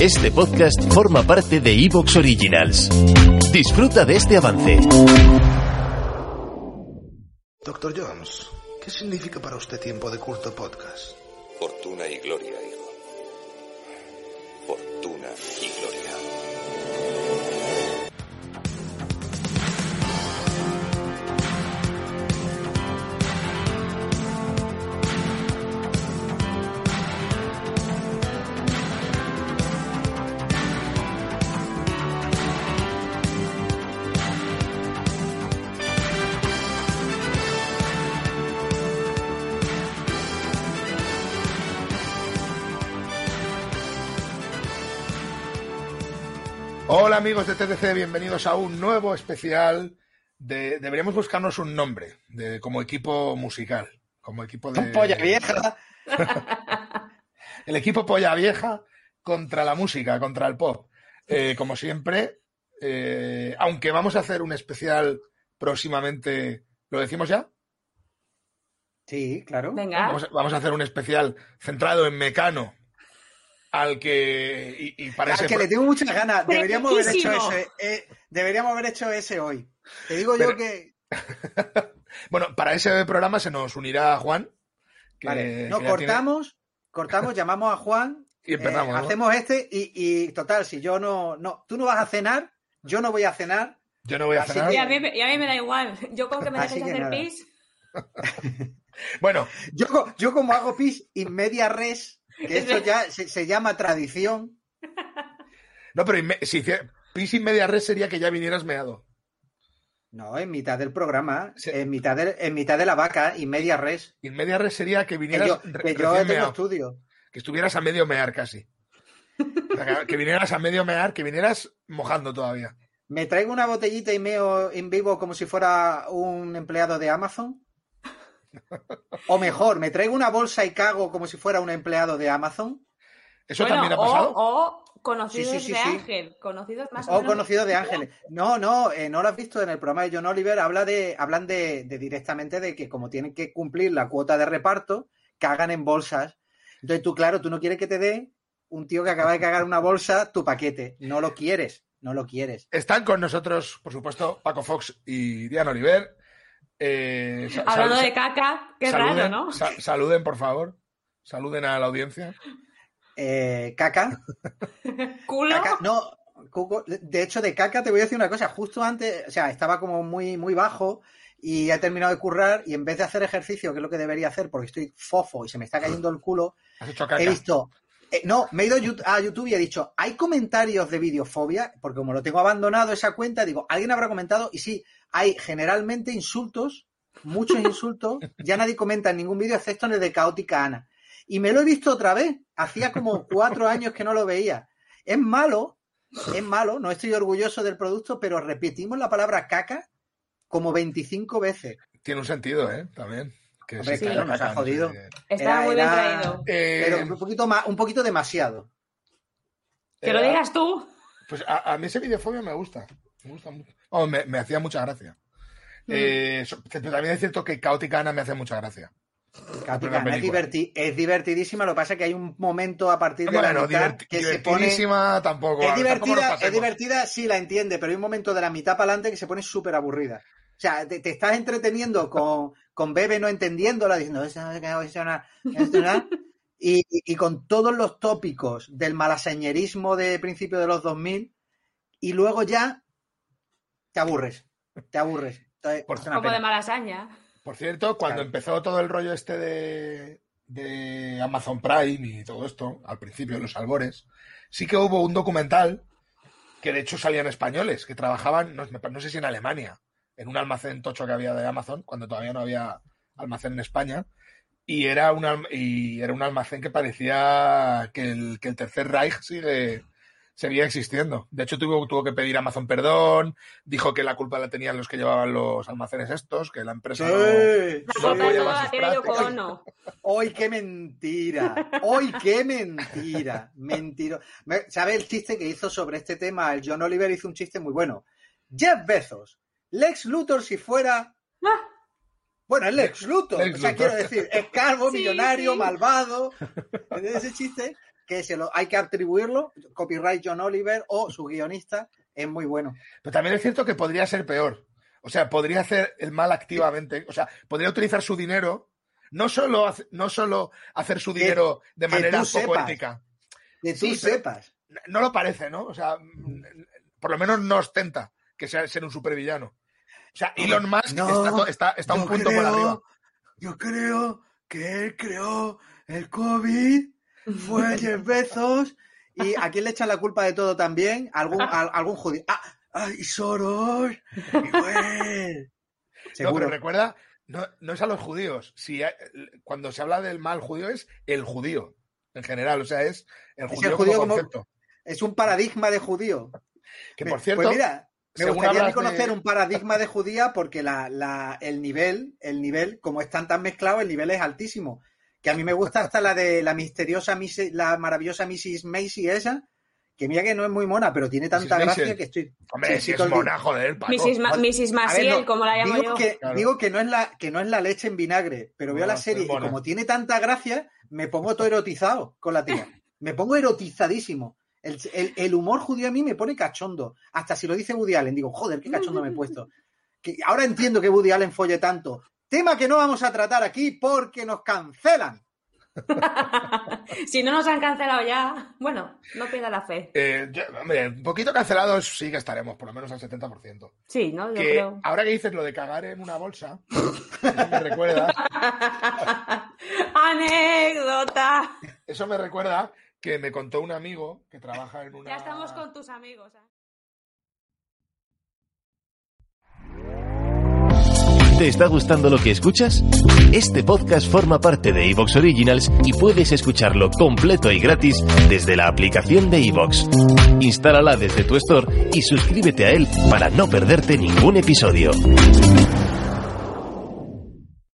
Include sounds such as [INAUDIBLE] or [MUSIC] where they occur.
Este podcast forma parte de Evox Originals. Disfruta de este avance. Doctor Jones, ¿qué significa para usted tiempo de culto podcast? Fortuna y gloria, hijo. Fortuna y gloria. Hola amigos de TDC, bienvenidos a un nuevo especial de... Deberíamos buscarnos un nombre de, como equipo musical, como equipo de... Polla vieja. [LAUGHS] el equipo Polla Vieja contra la música, contra el pop. Eh, como siempre, eh, aunque vamos a hacer un especial próximamente, ¿lo decimos ya? Sí, claro. Venga. Vamos a, vamos a hacer un especial centrado en Mecano, al que... Y, y para Al que le tengo muchas ganas. Deberíamos haber hecho ese. eh, deberíamos haber hecho ese hoy. Te digo Pero- yo que. [LAUGHS] Bueno, para ese programa se nos unirá Juan. que- Vale, no, que ya tiene- cortamos, cortamos, [LAUGHS] llamamos a Juan, Y empezamos, eh, ¿no? hacemos este y, y, total, si yo no, no, tú no vas a cenar, yo no voy a cenar. Yo no voy a cenar. Y a, mí, me- y a mí me da igual. [LAUGHS] Yo con que me dejes que hacer nada. pis. Bueno, Yo, yo como hago pis in media res, que esto ya se, se llama tradición. no, pero si pis y media red sería que ya vinieras meado. No, en mitad del programa, Sí. en mitad de, en mitad de la vaca, in media res. Y media red sería que Que vinieras yo, que yo recién tengo meado, estudio. que estuvieras a medio mear casi. O sea, que- que vinieras a medio mear, que vinieras mojando todavía. ¿Me traigo una botellita y meo en vivo como si fuera un empleado de Amazon? O mejor, ¿me traigo una bolsa y cago como si fuera un empleado de Amazon? ¿Eso Bueno, también ha pasado? o conocidos Sí, sí, sí, de sí. Ángel. Conocidos más o, O menos. conocido de Ángeles. No, no, eh, no lo has visto en el programa de John Oliver. Habla de, hablan de, de directamente de que como tienen que cumplir la cuota de reparto, cagan en bolsas. Entonces tú, claro, tú no quieres que te dé un tío que acaba de cagar una bolsa tu paquete. No lo quieres, no lo quieres. Están con nosotros, por supuesto, Paco Fox y Diana Oliver. Eh, Hablando de caca, qué saluden, raro, ¿no? sa- saluden, por favor. Saluden a la audiencia. Eh, caca, [LAUGHS] Culo. Caca- no, Cuco, de hecho, de caca te voy a decir una cosa. Justo antes, o sea, estaba como muy, muy bajo y he terminado de currar y en vez de hacer ejercicio, que es lo que debería hacer porque estoy fofo y se me está cayendo el culo, Has hecho caca. he visto... eh, no, me he ido a YouTube y he dicho, ¿hay comentarios de videofobia? Porque como lo tengo abandonado esa cuenta, digo, ¿alguien habrá comentado? Y sí, hay generalmente insultos, muchos [LAUGHS] insultos, ya nadie comenta en ningún vídeo excepto en el de Caótica Ana. Y me lo he visto otra vez, hacía como cuatro años que no lo veía. Es malo, es malo, no estoy orgulloso del producto, pero repetimos la palabra caca como 25 veces. Tiene un sentido, ¿eh? También. Que Hombre, sí, claro, caca, nos ha jodido. Era- muy bien traído. Eh, Pero un poquito, más, un poquito demasiado. Que lo digas tú. Pues a, a mí ese videofobia me gusta. Me gusta mucho. Oh, me, me hacía mucha gracia. Mm. Eh, pero también es cierto que Caótica Ana me hace mucha gracia. Caótica es, es divertidísima, lo que pasa es que hay un momento a partir de la Bueno, mitad diverti- que se pone... divertidísima tampoco. Es divertida, es divertida, sí la entiende, pero hay un momento de la mitad para adelante que se pone súper aburrida. O sea, te, te estás entreteniendo con, con Bebe no entendiéndola, diciendo, "Eso no- eso no- esto no". y, y- con todos los tópicos del malaseñerismo de principio de los 2000, y luego ya te aburres, te aburres. Entonces, Por- Como de malasaña. Por cierto, cuando Claro. empezó todo el rollo este de, de Amazon Prime y todo esto, al principio, en los albores, sí que hubo un documental que de hecho salían españoles, que trabajaban, no, no sé si en Alemania, en un almacén tocho que había de Amazon, cuando todavía no había almacén en España, y era un, y era un almacén que parecía que el, que el tercer Reich sigue, seguía existiendo. De hecho, tuvo, tuvo que pedir a Amazon perdón, dijo que la culpa la tenían los que llevaban los almacenes estos, que la empresa no- La No la tiene Yoko prácticas. Ono. ¡Hoy qué mentira! ¡Hoy qué mentira! Mentiro. Me- ¿Sabe el chiste que hizo sobre este tema? El John Oliver hizo un chiste muy bueno. Jeff Bezos, Lex Luthor si fuera... Ah. Bueno, es Lex Luthor. Lex o sea, Luthor. quiero decir, es calvo, [LAUGHS] Sí, millonario, sí. malvado. [LAUGHS] Ese chiste que se lo hay que atribuirlo, copyright John Oliver o su guionista, es muy bueno. Pero también es cierto que podría ser peor. O sea, podría hacer el mal activamente. O sea, podría utilizar su dinero, no solo, hace- no solo hacer su Que- dinero de manera poco sepas. ética. Que tú Sí, sepas. No lo parece, ¿no? O sea, por lo menos no ostenta que sea ser un supervillano. O sea, Elon Musk No, está, está, está un punto por creo- arriba. Yo creo que él creó el COVID, fue [LAUGHS] Jeff Bezos, y a quién le echan la culpa de todo también, algún, a- algún judío. Ah, ah, y Soros, y bueno. [LAUGHS] No, Seguro. pero recuerda, no, no es a los judíos. Si hay- cuando se habla del mal judío es el judío, en general. O sea, es el Es el judío, judío como como- concepto. Es un paradigma de judío. Que por cierto, pues mira, me gustaría hablas de- conocer un paradigma de judía porque la, la- el nivel, el nivel, como están tan mezclados, el nivel es altísimo. Que a mí me gusta hasta la de la misteriosa, la maravillosa Mrs. Macy esa, que mira que no es muy mona, pero tiene tanta Mrs. gracia Maisel. que estoy. hombre, Sí, si es mona, joder, Paco. Mrs. Ma-. Mrs. Ver, Maciel, no, como la llamo digo yo. que, Claro. digo que no es la que no es la leche en vinagre, pero veo No, la serie y como tiene tanta gracia, me pongo todo erotizado con la tía. [LAUGHS] Me pongo erotizadísimo. El, el- el humor judío a mí me pone cachondo. Hasta si lo dice Woody Allen, digo, joder, qué cachondo me he puesto. Que ahora entiendo que Woody Allen folle tanto. Tema que no vamos a tratar aquí porque nos cancelan. [LAUGHS] si no nos han cancelado ya, bueno, no pierda la fe. Eh, yo- hombre, un poquito cancelados sí que estaremos, por lo menos al 70%. Sí, ¿no? Yo Que creo. ahora que dices lo de cagar en una bolsa, [LAUGHS] eso me recuerda, [LAUGHS] Anécdota. eso me recuerda que me contó un amigo que trabaja en una. Ya estamos con tus amigos. ¿eh? ¿Te está gustando lo que escuchas? Este podcast forma parte de Evox Originals y puedes escucharlo completo y gratis desde la aplicación de Evox. Instálala desde tu store y suscríbete a él para no perderte ningún episodio.